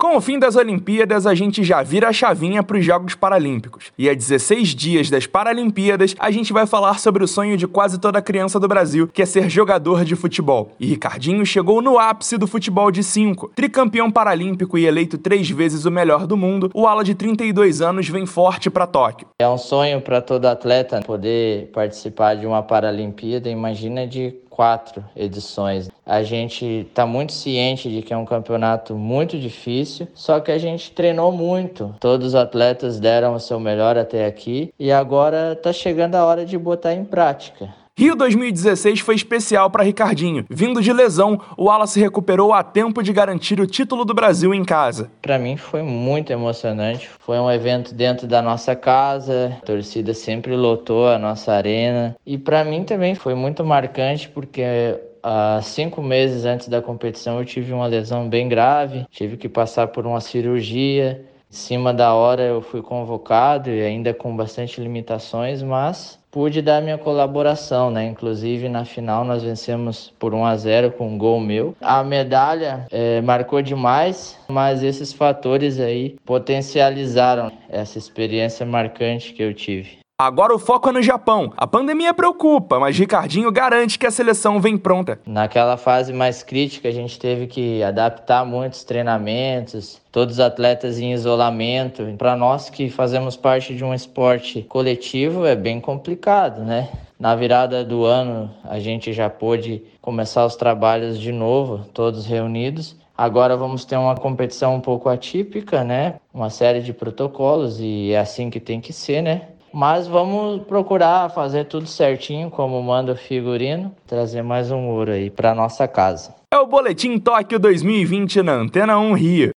Com o fim das Olimpíadas, a gente já vira a chavinha para os Jogos Paralímpicos. E a 16 dias das Paralimpíadas, a gente vai falar sobre o sonho de quase toda criança do Brasil, que é ser jogador de futebol. E Ricardinho chegou no ápice do futebol de 5. Tricampeão paralímpico e eleito três vezes o melhor do mundo, o ala de 32 anos vem forte para Tóquio. É um sonho para todo atleta poder participar de uma Paralimpíada, imagina de quatro edições. A gente está muito ciente de que é um campeonato muito difícil, só que a gente treinou muito. Todos os atletas deram o seu melhor até aqui e agora está chegando a hora de botar em prática. Rio 2016 foi especial para Ricardinho. Vindo de lesão, o Ala se recuperou a tempo de garantir o título do Brasil em casa. Para mim foi muito emocionante. Foi um evento dentro da nossa casa, a torcida sempre lotou a nossa arena. E para mim também foi muito marcante porque há cinco meses antes da competição eu tive uma lesão bem grave, tive que passar por uma cirurgia. Em cima da hora eu fui convocado e ainda com bastante limitações, mas pude dar minha colaboração, né? Inclusive na final nós vencemos por 1 a 0 com um gol meu. A medalha é, marcou demais, mas esses fatores aí potencializaram essa experiência marcante que eu tive. Agora o foco é no Japão. A pandemia preocupa, mas Ricardinho garante que a seleção vem pronta. Naquela fase mais crítica, a gente teve que adaptar muitos treinamentos, todos os atletas em isolamento. Para nós que fazemos parte de um esporte coletivo, é bem complicado, né? Na virada do ano, a gente já pôde começar os trabalhos de novo, todos reunidos. Agora vamos ter uma competição um pouco atípica, né? Uma série de protocolos e é assim que tem que ser, né? Mas vamos procurar fazer tudo certinho, como manda o figurino, trazer mais um ouro aí para nossa casa. É o Boletim Tóquio 2020 na Antena 1 Rio.